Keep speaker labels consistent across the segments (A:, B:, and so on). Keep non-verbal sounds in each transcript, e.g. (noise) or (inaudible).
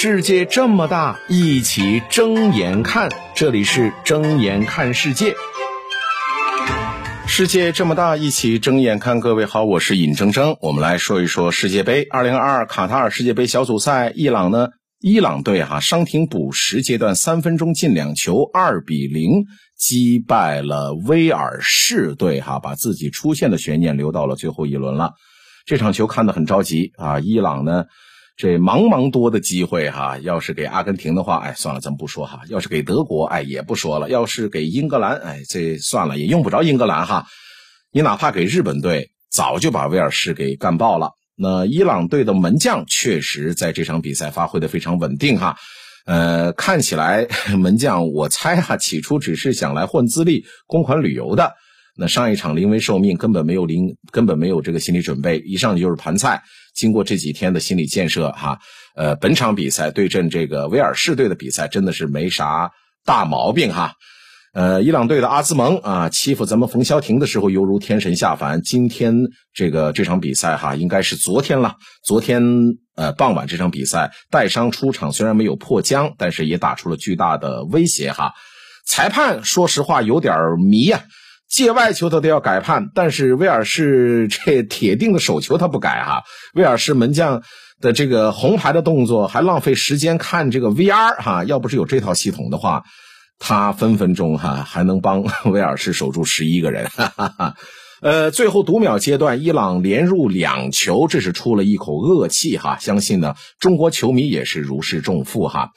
A: 世界这么大，一起睁眼看。这里是睁眼看世界。世界这么大，一起睁眼看。各位好，我是尹铮铮。我们来说一说世界杯二零二二卡塔尔世界杯小组赛，伊朗呢？伊朗队哈伤停补时阶段三分钟进两球，二比零击败了威尔士队哈，把自己出线的悬念留到了最后一轮了。这场球看得很着急啊！伊朗呢？这茫茫多的机会哈，要是给阿根廷的话，哎，算了，咱不说哈；要是给德国，哎，也不说了；要是给英格兰，哎，这算了，也用不着英格兰哈。你哪怕给日本队，早就把威尔士给干爆了。那伊朗队的门将确实在这场比赛发挥的非常稳定哈。呃，看起来 (laughs) 门将，我猜哈，起初只是想来混资历、公款旅游的。那上一场临危受命，根本没有临，根本没有这个心理准备，一上去就是盘菜。经过这几天的心理建设，哈，呃，本场比赛对阵这个威尔士队的比赛真的是没啥大毛病哈。呃，伊朗队的阿兹蒙啊，欺负咱们冯潇霆的时候犹如天神下凡。今天这个这场比赛哈，应该是昨天了。昨天呃傍晚这场比赛带伤出场，虽然没有破僵，但是也打出了巨大的威胁哈。裁判说实话有点迷呀。界外球他都要改判，但是威尔士这铁定的手球他不改哈。威尔士门将的这个红牌的动作还浪费时间看这个 VR 哈，要不是有这套系统的话，他分分钟哈还能帮 (laughs) 威尔士守住十一个人。哈哈哈。呃，最后读秒阶段，伊朗连入两球，这是出了一口恶气哈。相信呢，中国球迷也是如释重负哈。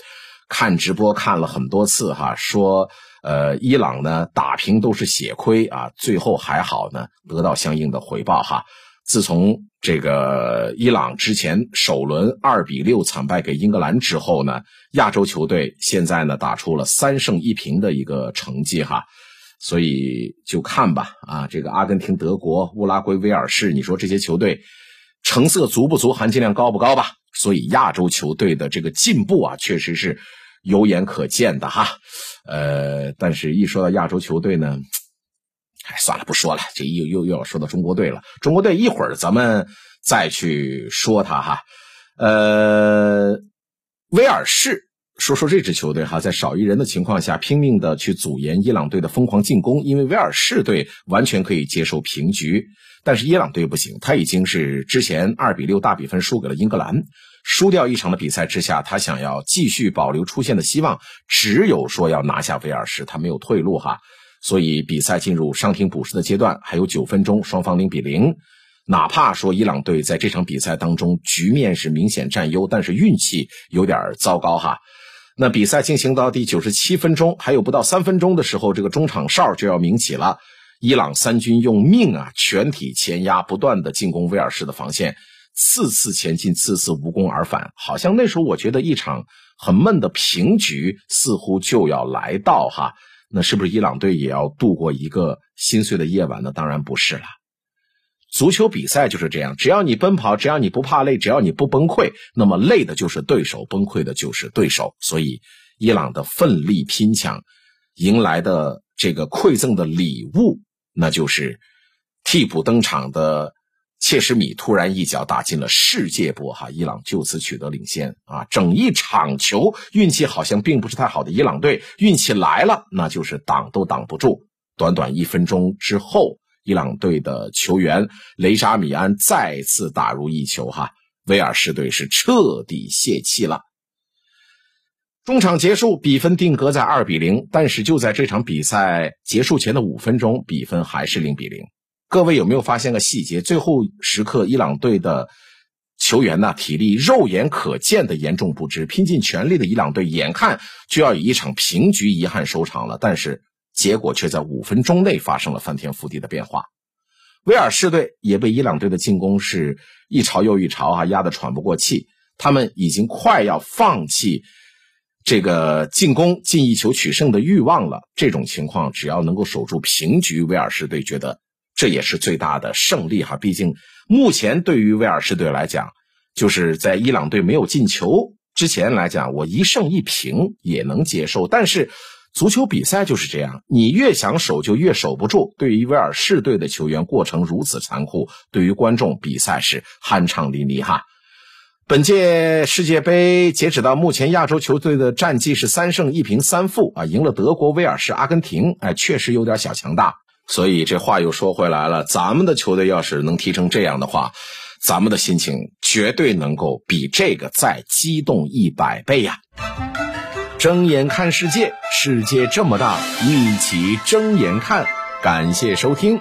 A: 看直播看了很多次哈，说。呃，伊朗呢打平都是血亏啊，最后还好呢，得到相应的回报哈。自从这个伊朗之前首轮二比六惨败给英格兰之后呢，亚洲球队现在呢打出了三胜一平的一个成绩哈。所以就看吧啊，这个阿根廷、德国、乌拉圭、威尔士，你说这些球队成色足不足，含金量高不高吧？所以亚洲球队的这个进步啊，确实是有眼可见的哈。呃，但是一说到亚洲球队呢，哎，算了，不说了。这又又又要说到中国队了。中国队一会儿咱们再去说他哈。呃，威尔士，说说这支球队哈，在少一人的情况下，拼命的去阻延伊朗队的疯狂进攻，因为威尔士队完全可以接受平局，但是伊朗队不行，他已经是之前二比六大比分输给了英格兰。输掉一场的比赛之下，他想要继续保留出线的希望，只有说要拿下威尔士，他没有退路哈。所以比赛进入伤停补时的阶段，还有九分钟，双方零比零。哪怕说伊朗队在这场比赛当中局面是明显占优，但是运气有点糟糕哈。那比赛进行到第九十七分钟，还有不到三分钟的时候，这个中场哨就要鸣起了。伊朗三军用命啊，全体前压，不断的进攻威尔士的防线。次次前进，次次无功而返，好像那时候我觉得一场很闷的平局似乎就要来到哈。那是不是伊朗队也要度过一个心碎的夜晚呢？当然不是了。足球比赛就是这样，只要你奔跑，只要你不怕累，只要你不崩溃，那么累的就是对手，崩溃的就是对手。所以，伊朗的奋力拼抢迎来的这个馈赠的礼物，那就是替补登场的。切什米突然一脚打进了世界波，哈！伊朗就此取得领先啊！整一场球运气好像并不是太好的伊朗队，运气来了，那就是挡都挡不住。短短一分钟之后，伊朗队的球员雷扎米安再次打入一球，哈！威尔士队是彻底泄气了。中场结束，比分定格在二比零，但是就在这场比赛结束前的五分钟，比分还是零比零。各位有没有发现个细节？最后时刻，伊朗队的球员呢，体力肉眼可见的严重不支，拼尽全力的伊朗队眼看就要以一场平局遗憾收场了，但是结果却在五分钟内发生了翻天覆地的变化。威尔士队也被伊朗队的进攻是一潮又一潮啊，压得喘不过气。他们已经快要放弃这个进攻进一球取胜的欲望了。这种情况，只要能够守住平局，威尔士队觉得。这也是最大的胜利哈，毕竟目前对于威尔士队来讲，就是在伊朗队没有进球之前来讲，我一胜一平也能接受。但是足球比赛就是这样，你越想守就越守不住。对于威尔士队的球员，过程如此残酷；对于观众，比赛是酣畅淋漓哈。本届世界杯截止到目前，亚洲球队的战绩是三胜一平三负啊，赢了德国、威尔士、阿根廷，哎，确实有点小强大。所以这话又说回来了，咱们的球队要是能踢成这样的话，咱们的心情绝对能够比这个再激动一百倍呀！睁眼看世界，世界这么大，一起睁眼看。感谢收听。